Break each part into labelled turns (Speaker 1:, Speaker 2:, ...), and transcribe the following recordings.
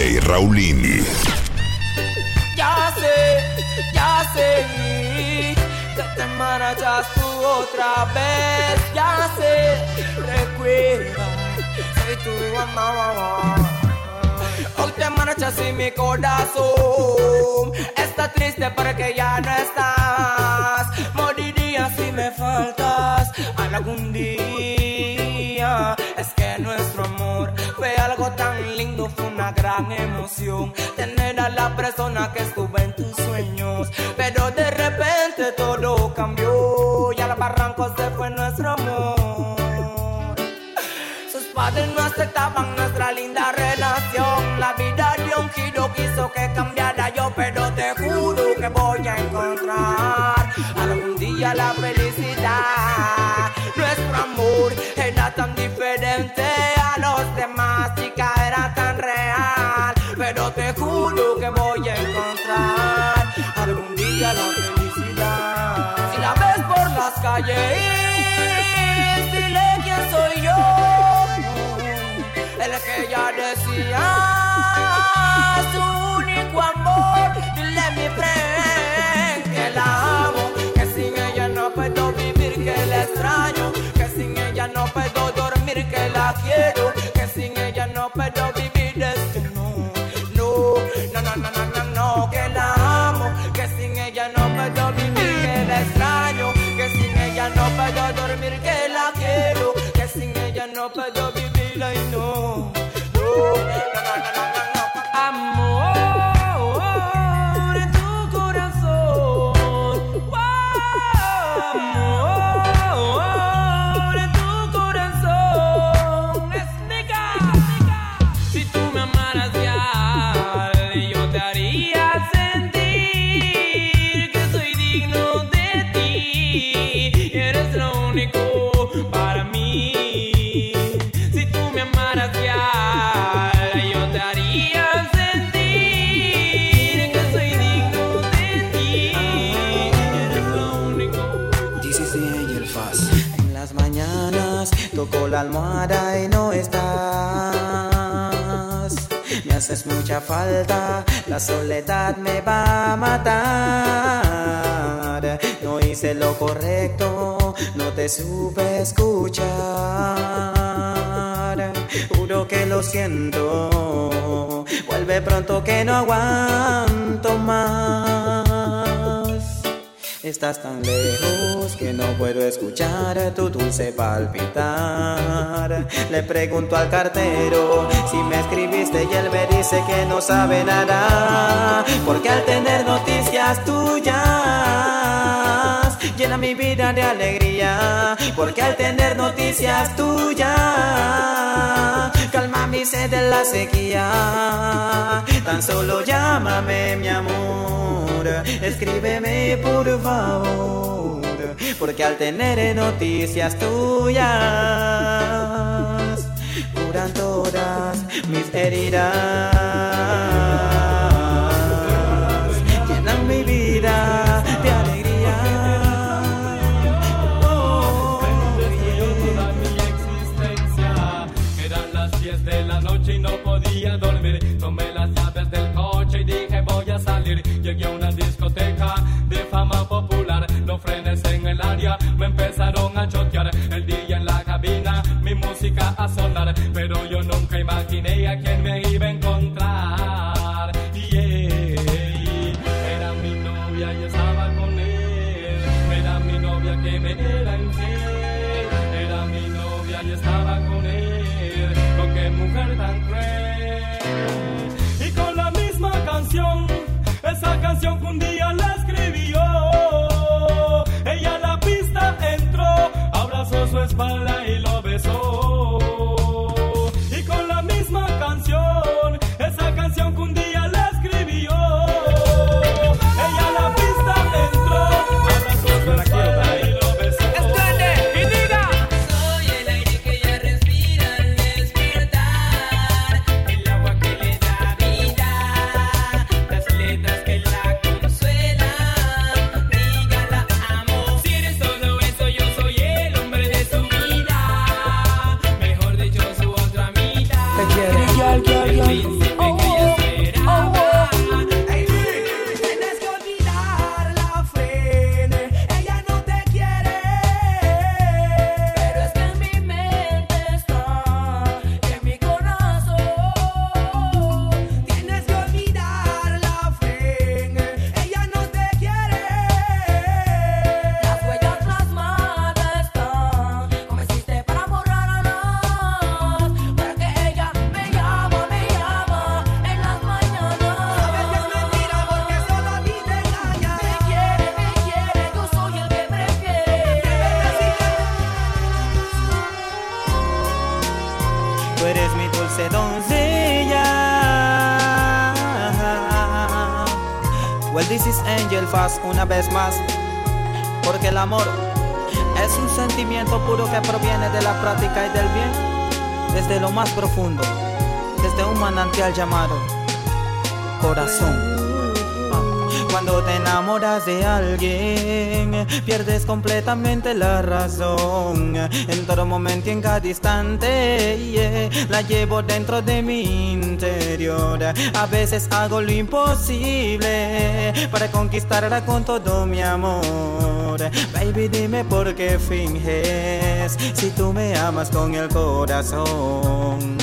Speaker 1: DJ Raulín.
Speaker 2: Ya sé, ya sé que te marchas tú otra vez. Ya sé, recuerda, soy tu mamá. Hoy te marchas y mi corazón está triste porque ya no estás. Moriría si me faltas algún día. Es que nuestro amor fue algo tan lindo, fue una gran emoción. Tener a la persona que estuvo en tus sueños. Pero de repente todo cambió y al barranco se fue nuestro amor. Sus padres no aceptaban nuestra linda relación. La vida dio un giro, quiso que cambiara El que ya decía su único amor. Dile mi friend que la amo, que sin ella no puedo vivir, que la extraño, que sin ella no puedo dormir, que la quiero,
Speaker 3: almohada y no estás. Me haces mucha falta, la soledad me va a matar. No hice lo correcto, no te supe escuchar. Juro que lo siento, vuelve pronto que no aguanto Estás tan lejos que no puedo escuchar tu dulce palpitar. Le pregunto al cartero si me escribiste y él me dice que no sabe nada. Porque al tener noticias tuyas llena mi vida de alegría. Porque al tener noticias tuyas calma mi sed de la sequía. Tan solo llámame mi amor, escríbeme por favor, porque al tener noticias tuyas curan todas mis heridas, doncella. Well, this is Angel Fast una vez más. Porque el amor es un sentimiento puro que proviene de la práctica y del bien. Desde lo más profundo. Desde un manantial llamado corazón. Cuando te enamoras de alguien, pierdes completamente la razón. En todo momento y en cada instante, la llevo dentro de mi interior. A veces hago lo imposible para conquistarla con todo mi amor. Baby, dime por qué finges si tú me amas con el corazón.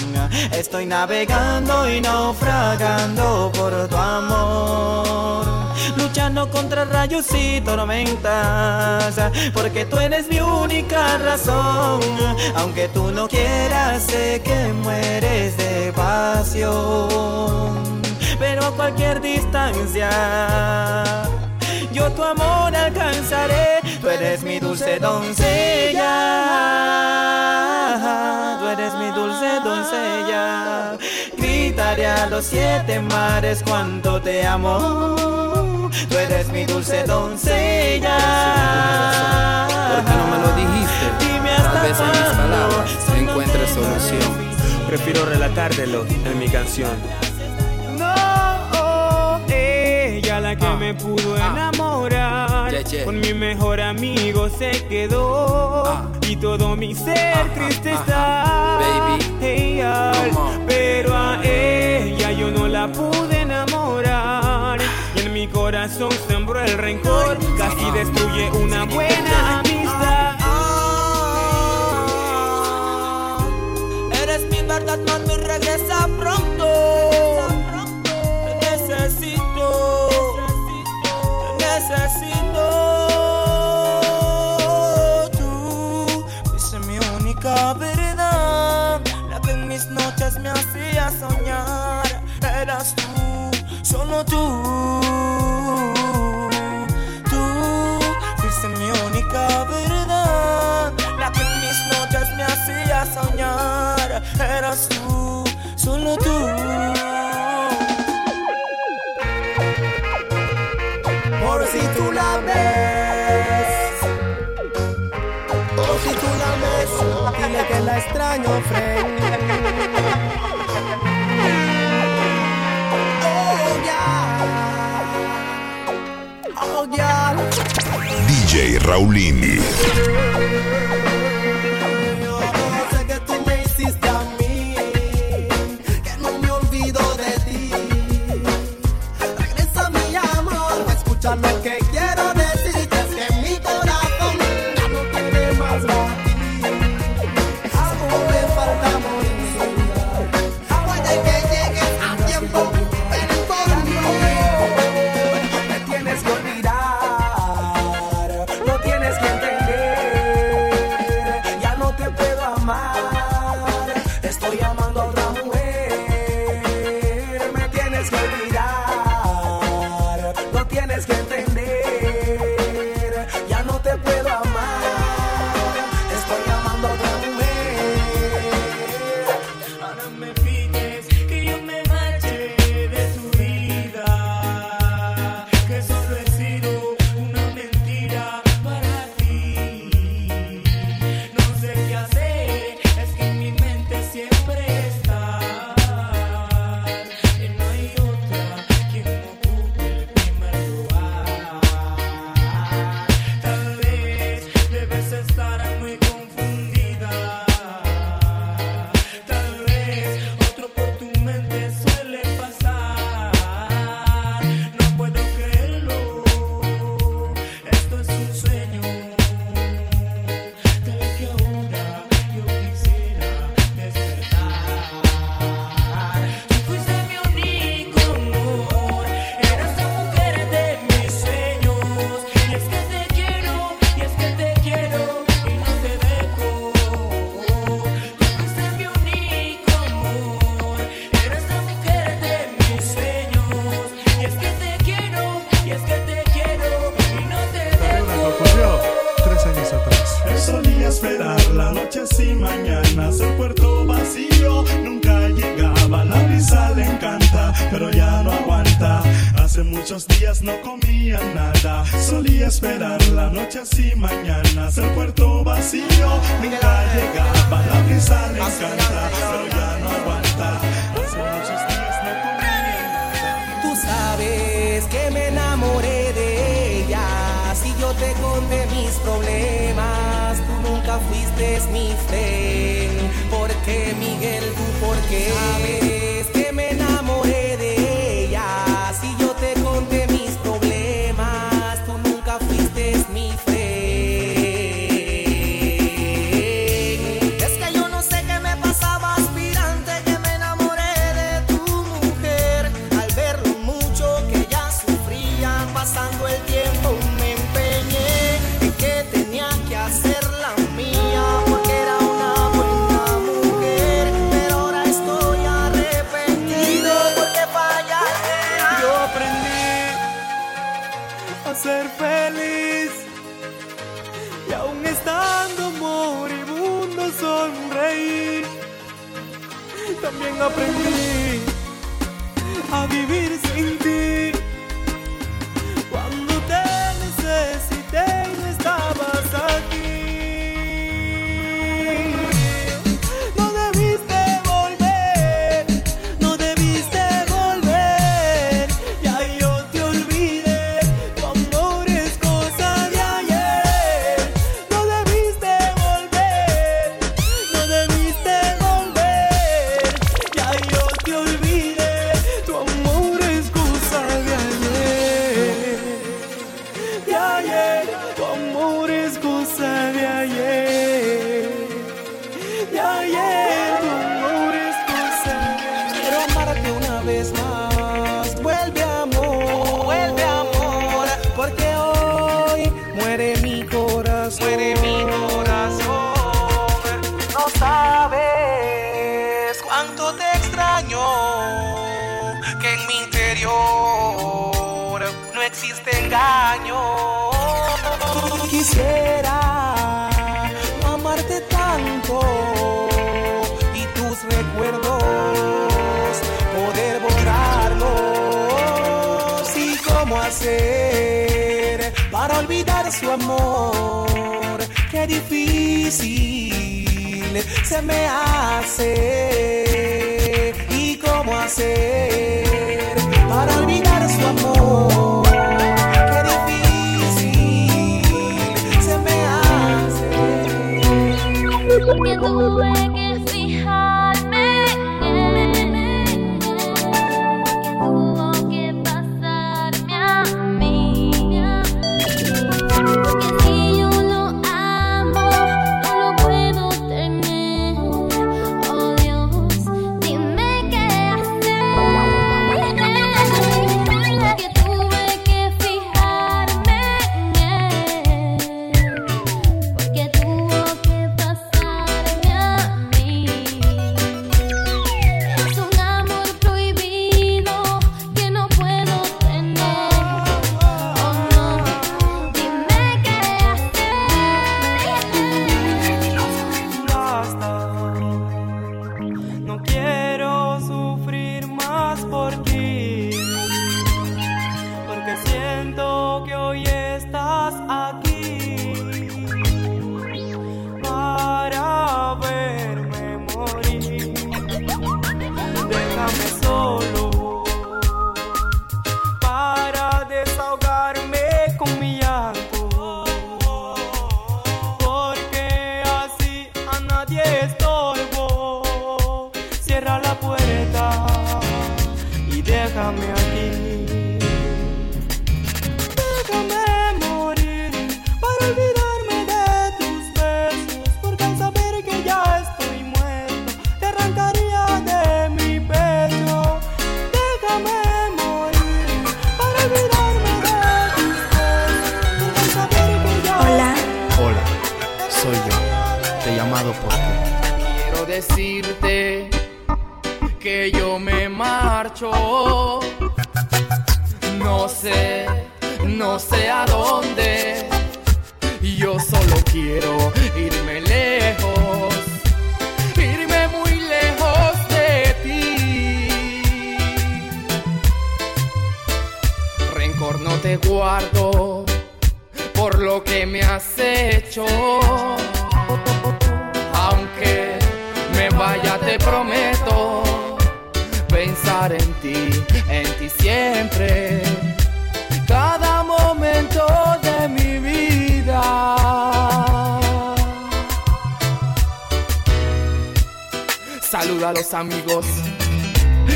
Speaker 3: Estoy navegando y naufragando por tu amor luchando contra rayos y tormentas, porque tú eres mi única razón. Aunque tú no quieras, sé que mueres de pasión, pero a cualquier distancia. Yo tu amor alcanzaré, tú eres mi dulce doncella, tú eres mi dulce doncella. Gritaré a los siete mares cuánto te amo tú eres mi dulce doncella.
Speaker 1: ¿Por qué no me lo dijiste?
Speaker 3: Dime hasta
Speaker 1: Tal vez en mis palabras se encuentre solución.
Speaker 4: Prefiero relatártelo en mi canción.
Speaker 3: No,
Speaker 4: Ella la que
Speaker 1: Ah.
Speaker 4: me pudo
Speaker 1: Ah.
Speaker 4: enamorar.
Speaker 1: Yeah, yeah.
Speaker 4: Con mi mejor amigo se quedó.
Speaker 1: Ah.
Speaker 4: Y todo mi ser triste está.
Speaker 1: Baby.
Speaker 4: Pero a ella yo no la pude enamorar. Corazón sembró el rencor. Casi destruye una buena
Speaker 5: DJ
Speaker 6: para olvidar su amor. Qué difícil se me hace y cómo hacer para olvidar su amor. Qué difícil se me hace.
Speaker 7: porque
Speaker 8: quiero
Speaker 9: decirte que yo me marcho. No sé, no sé a dónde. Yo solo quiero irme lejos, irme muy lejos de ti. Rencor no te guardo por lo que me has hecho. prometo pensar en ti, en ti siempre, cada momento de mi vida. Saluda a los amigos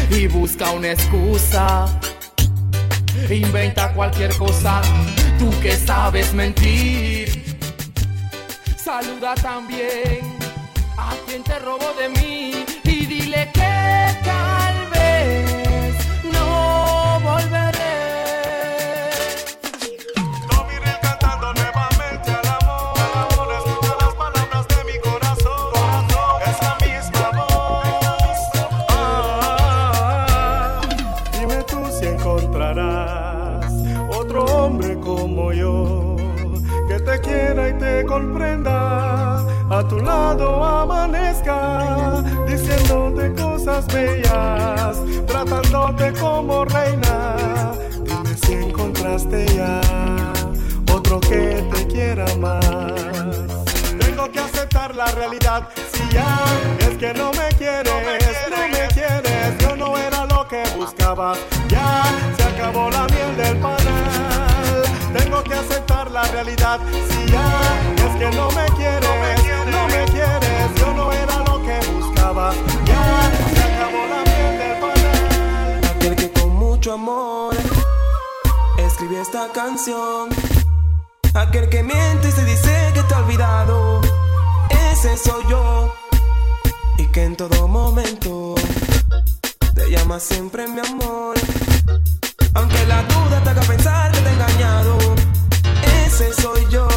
Speaker 9: y busca una excusa. Inventa cualquier cosa, tú que sabes mentir. Saluda también a quien te robó de mí.
Speaker 10: amanezca, diciéndote cosas bellas, tratándote como reina. Dime si encontraste ya otro que te quiera más. Tengo que aceptar la realidad, si ya es que no me quieres, no me quieres, yo no era lo que buscabas, ya se acabó la miel del panal. Tengo que aceptar la realidad, si ya es que no me quieres
Speaker 11: mucho amor. Escribí esta canción. Aquel que miente y se dice que te ha olvidado. Ese soy yo. Y que en todo momento te llama siempre mi amor. Aunque la duda te haga pensar que te he engañado. Ese soy yo.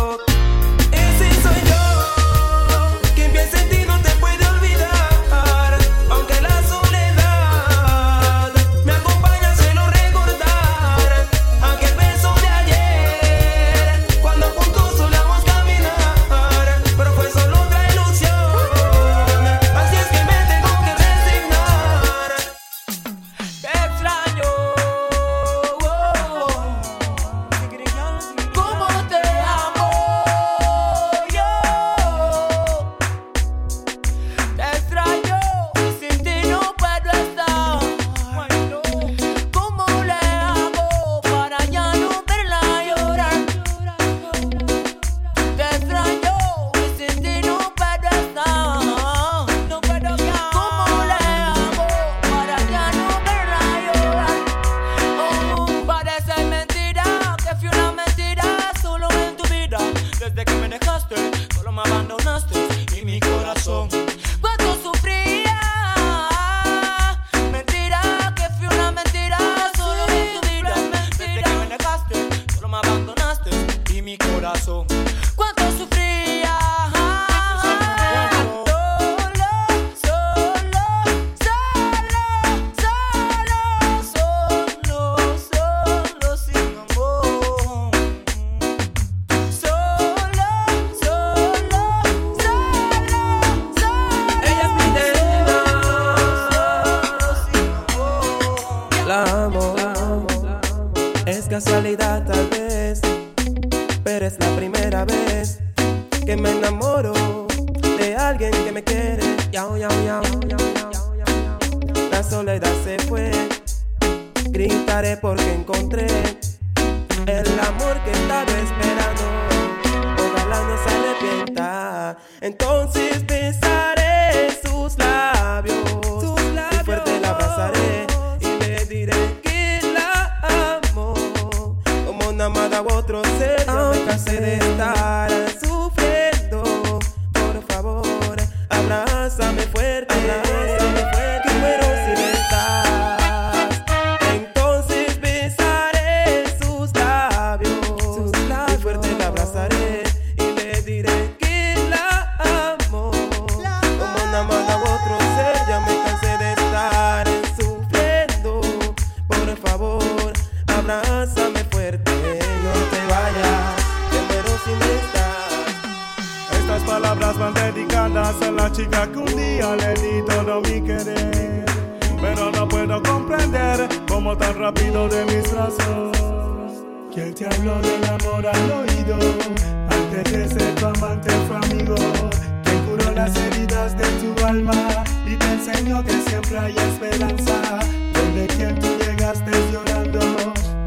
Speaker 10: Alma. Y te enseñó que siempre hay esperanza. Donde quien tú llegaste llorando.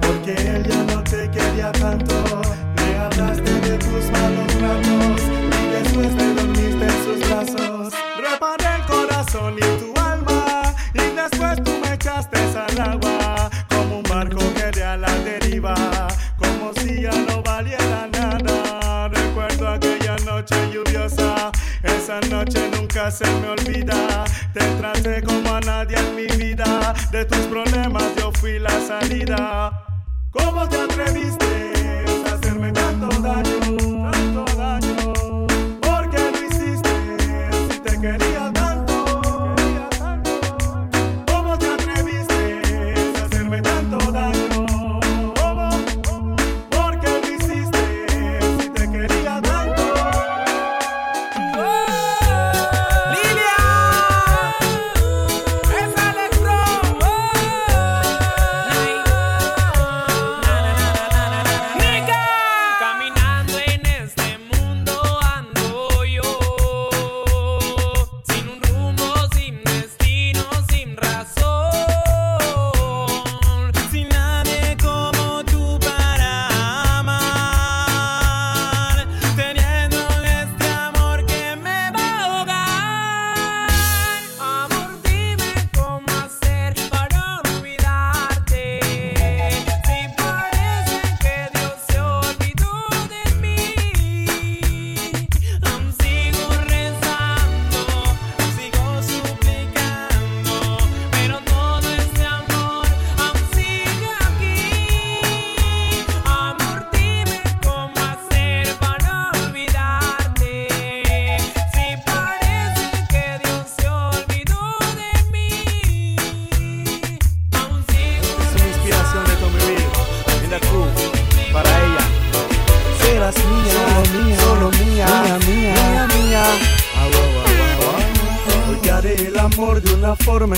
Speaker 10: Porque él ya no te quería tanto. Le hablaste de tus malos ratos. Y después te dormiste en sus brazos. Se me olvida. Te traté como a nadie en mi vida. De tus problemas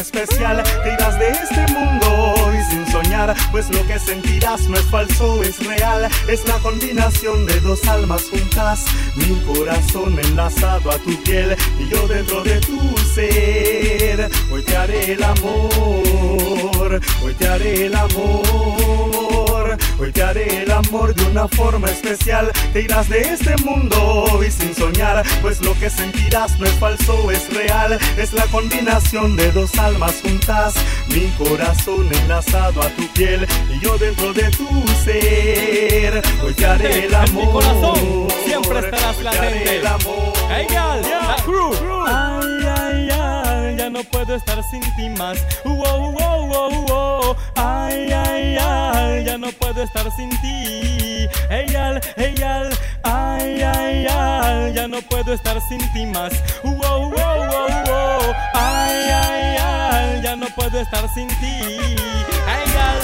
Speaker 10: especial. Te irás de este mundo y sin soñar, pues lo que sentirás no es falso, es real. Es la combinación de dos almas juntas, mi corazón enlazado a tu piel y yo dentro de tu ser. Hoy te haré el amor, hoy te haré el amor. Hoy te haré el amor de una forma especial. Te irás de este mundo y sin soñar, pues lo que sentirás no es falso, es real. Es la combinación de dos almas juntas, mi corazón enlazado a tu piel y yo dentro de tu ser. Hoy te haré el amor.
Speaker 12: En mi corazón siempre estarás latente.
Speaker 10: el amor.
Speaker 12: Hey, gal, la crew. Puedo estar sin ti más. Wow, wow, wow, wow. Ay, ay, ay, ya no puedo estar sin ti. Hey, hey, gal. Ay, ay, ay, ya no puedo estar sin ti más. Ay, ay, ay, ya no puedo estar sin ti. Hey, gal.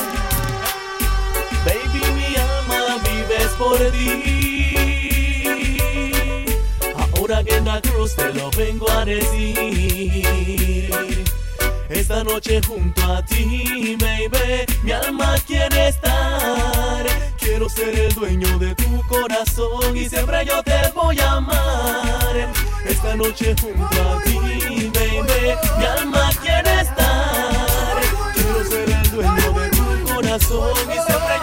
Speaker 13: Baby, mi alma vives por ti. Ahora que en la cruz te lo vengo a decir. Esta noche junto a ti, baby, mi alma quiere estar. Quiero ser el dueño de tu corazón y siempre yo te voy a amar. Esta noche junto a ti, baby, mi alma quiere estar. Quiero ser el dueño de tu corazón y siempre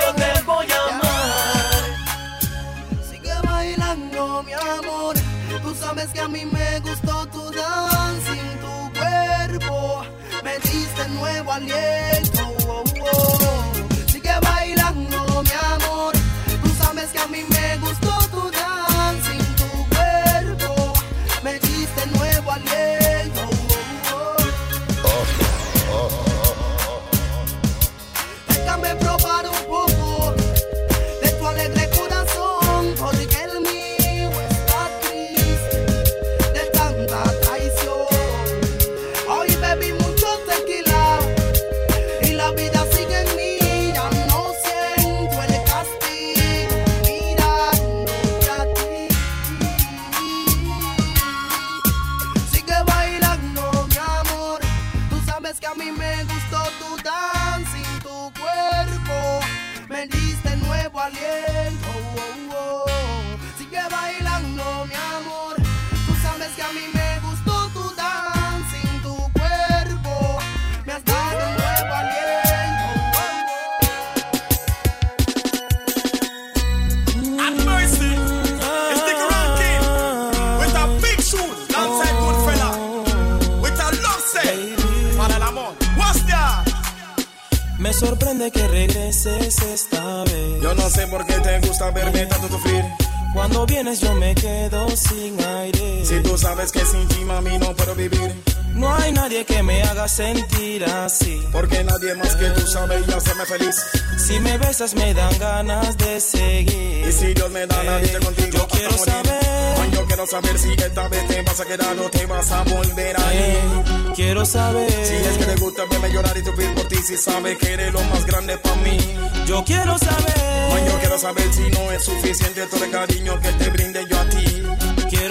Speaker 14: sentir así.
Speaker 15: Porque nadie más que tú sabe y hacerme feliz.
Speaker 14: Si me besas me dan ganas de seguir.
Speaker 15: Y si Dios me da la vida eh, contigo,
Speaker 14: yo quiero saber.
Speaker 15: Yo quiero saber si esta vez te vas a quedar o te vas a volver a
Speaker 14: eh, ir. Quiero saber.
Speaker 15: Si es que te gusta verme llorar y sufrir por ti, si sabes que eres lo más grande para mí.
Speaker 14: Yo quiero saber.
Speaker 15: Yo quiero saber si no es suficiente todo el cariño que te brinde yo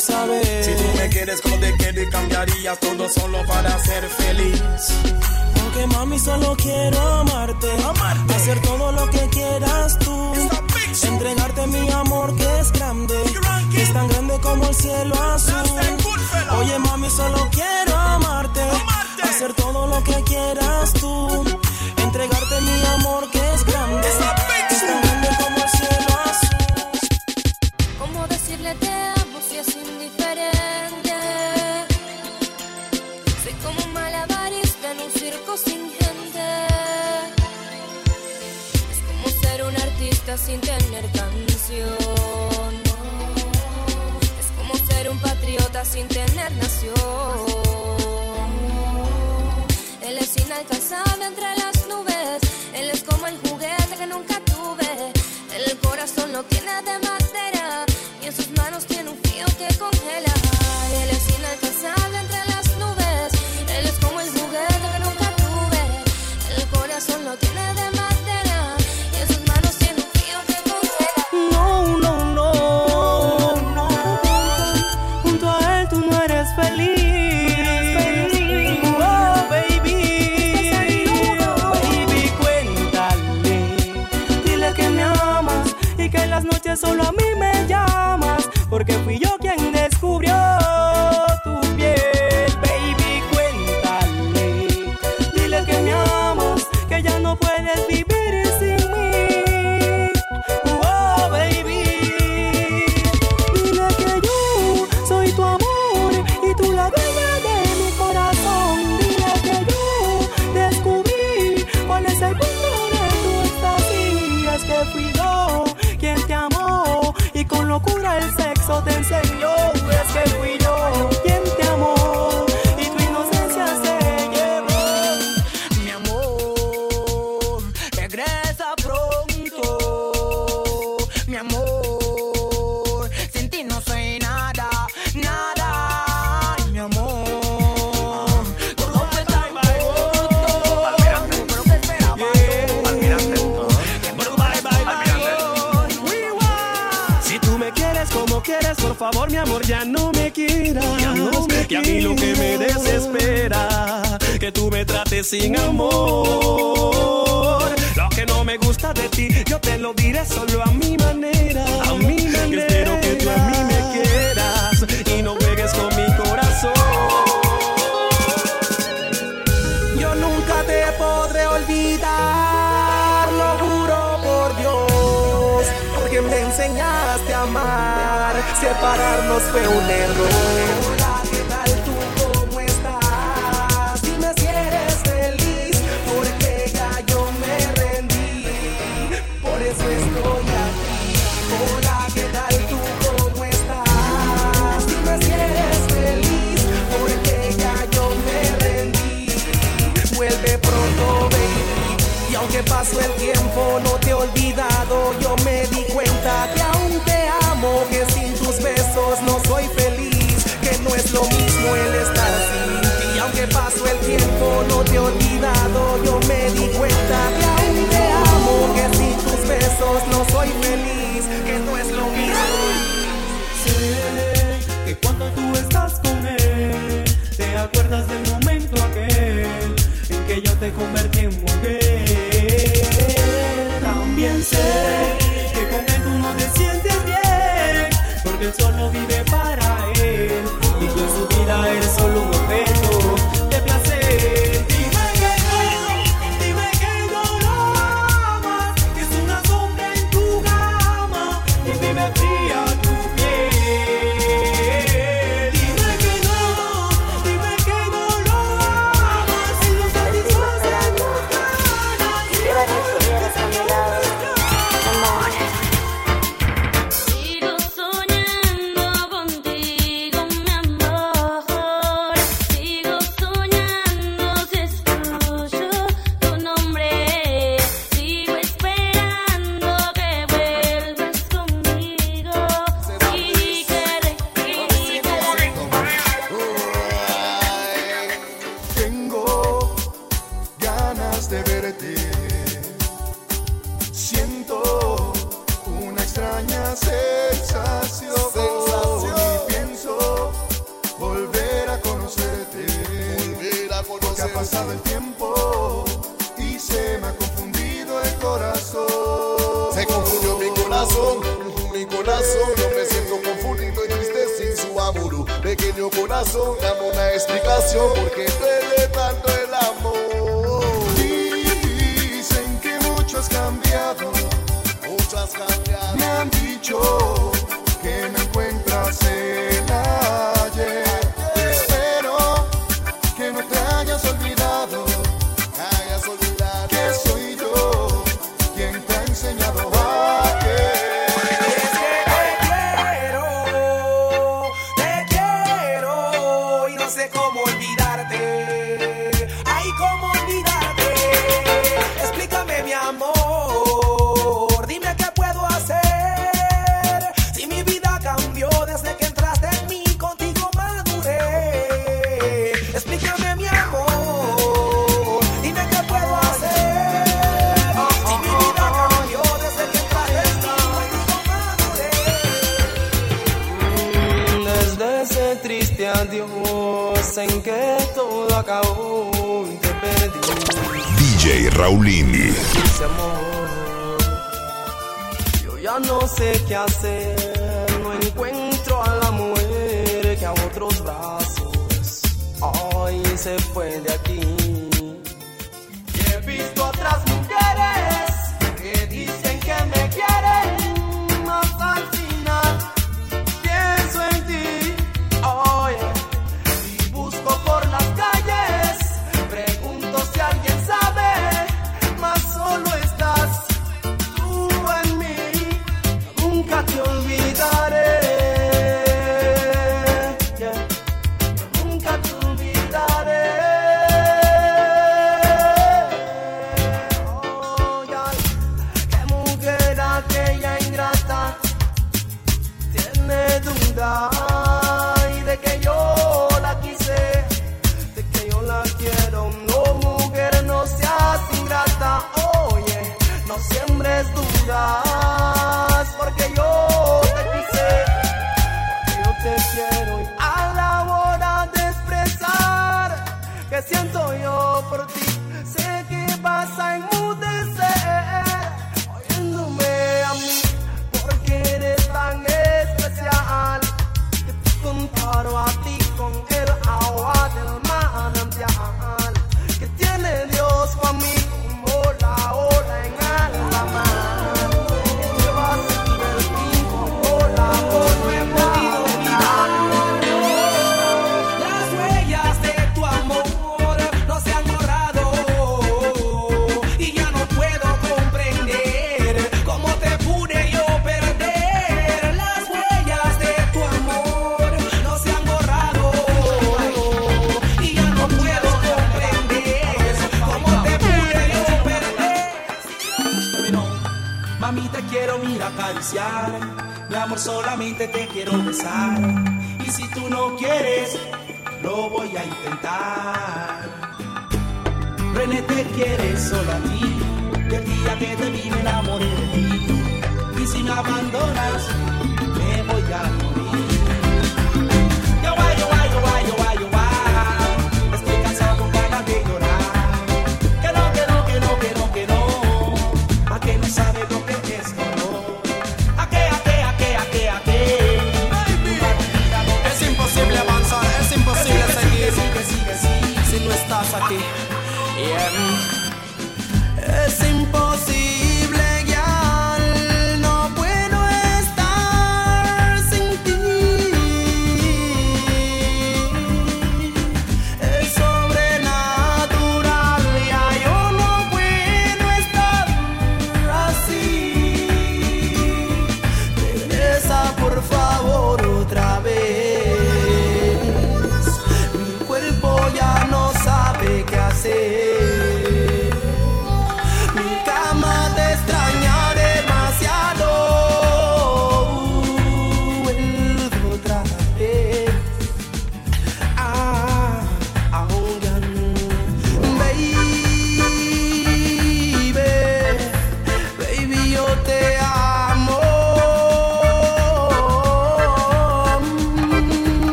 Speaker 15: si tú me quieres como te cambiarías todo solo para ser feliz.
Speaker 14: Porque mami, solo quiero amarte. amarte. Hacer todo lo que quieras tú. Entregarte mi amor que es grande. Es tan grande como el cielo azul. Oye, mami, solo quiero amarte. amarte. Hacer todo lo que quieras tú
Speaker 6: sin tener canción. Es como ser un patriota sin tener nación. Él es inalcanzable entre
Speaker 16: la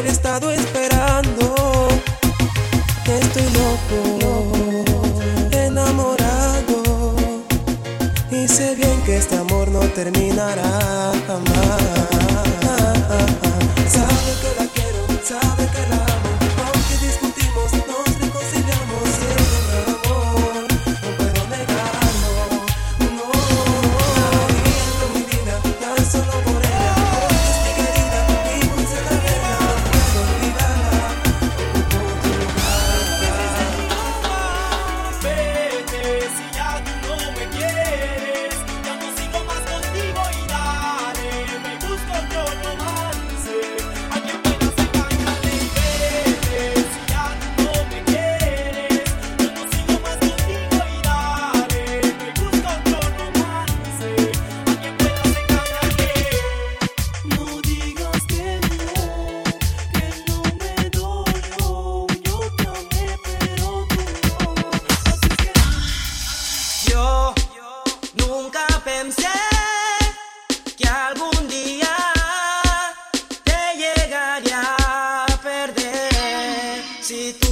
Speaker 16: de
Speaker 11: estado
Speaker 17: Si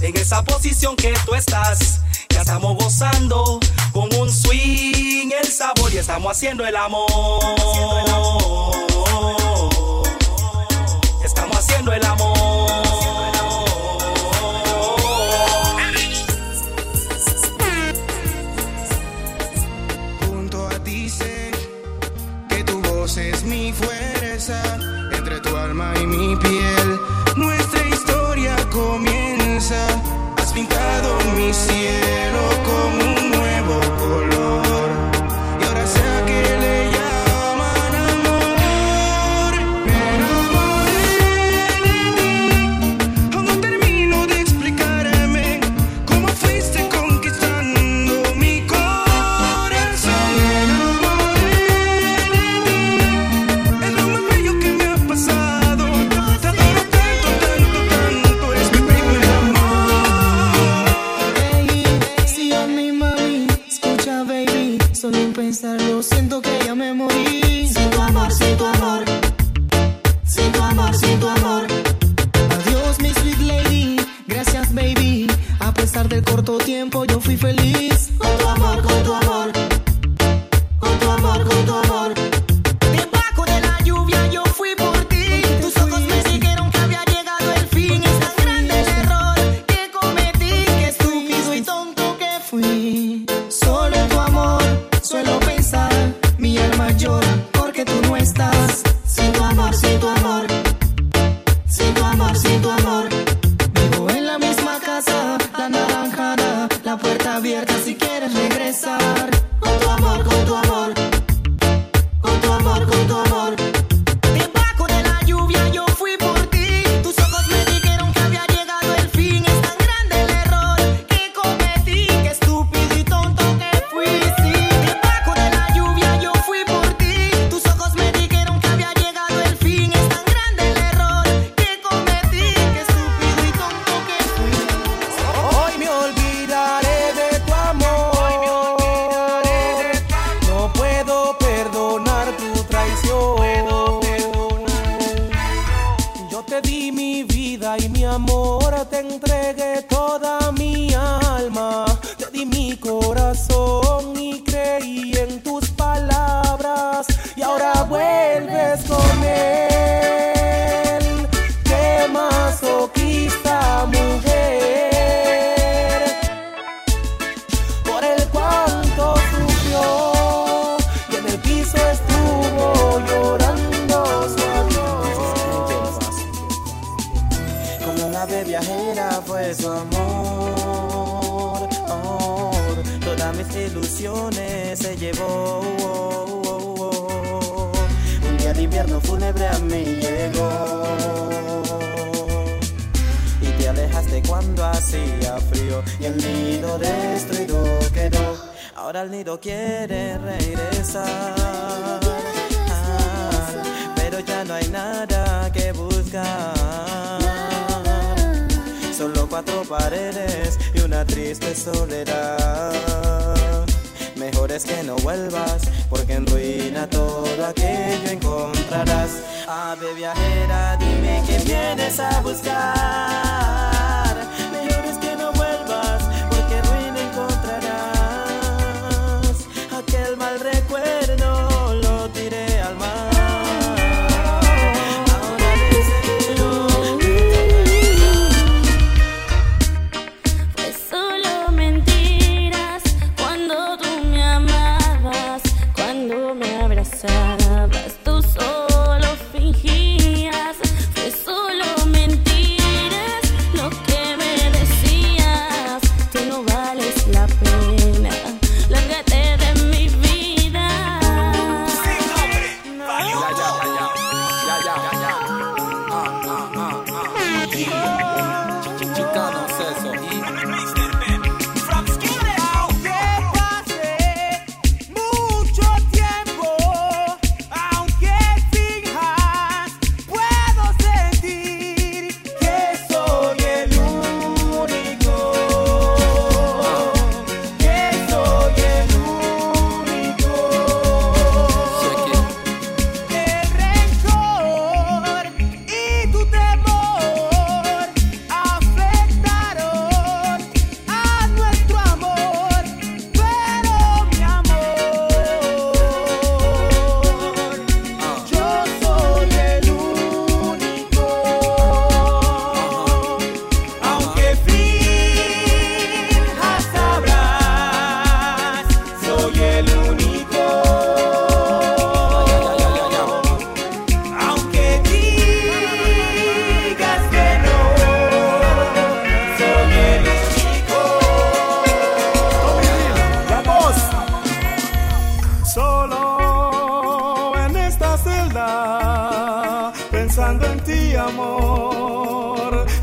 Speaker 11: en
Speaker 18: esa posición que tú estás. Ya estamos gozando con un swing, el sabor y estamos haciendo el amor. Estamos haciendo el amor.
Speaker 17: Pintado mi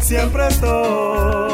Speaker 16: siempre estoy.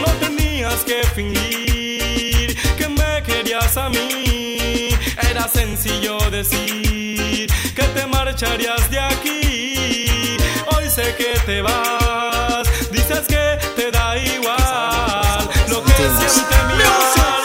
Speaker 12: No
Speaker 16: tenías que fingir que me querías a mí. Era sencillo decir que te marcharías de aquí. Hoy sé que te vas, dices que te da igual lo que siente mi alma.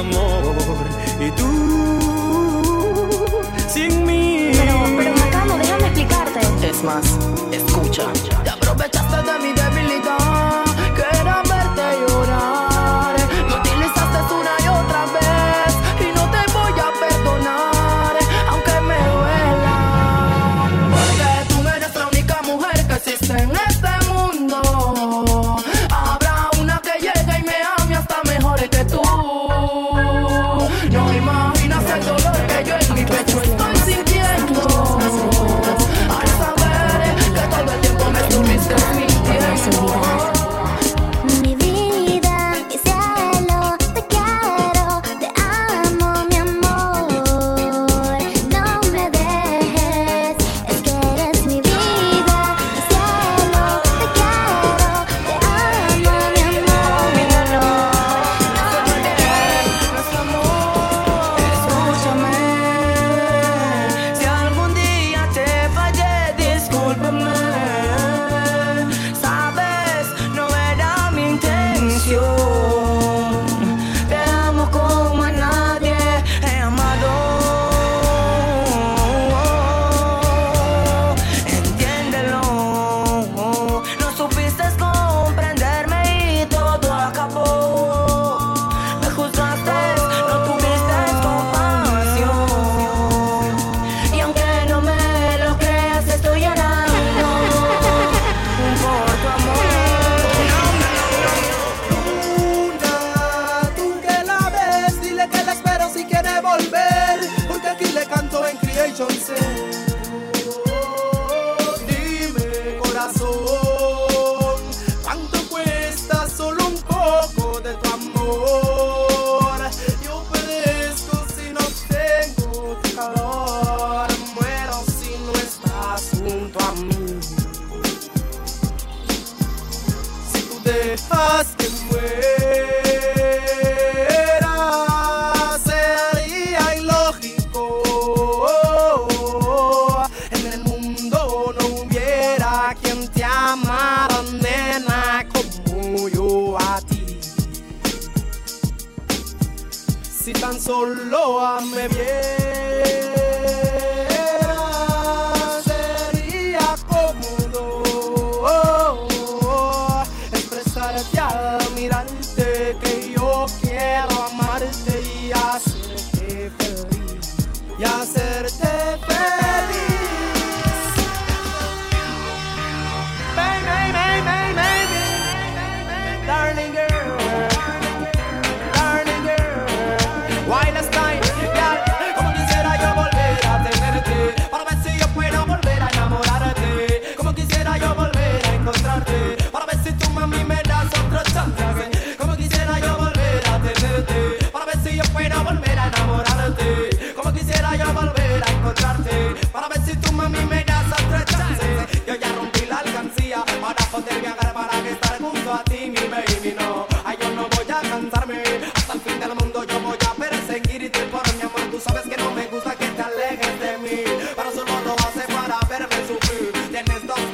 Speaker 16: amor
Speaker 12: y
Speaker 16: tú
Speaker 3: sin mí.
Speaker 16: Pero, pero Macamo, déjame explicarte.
Speaker 18: Es más, escucha.
Speaker 2: Te aprovechaste de mi
Speaker 16: vida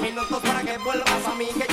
Speaker 2: Y
Speaker 19: minutos para que vuelvas a mí. Que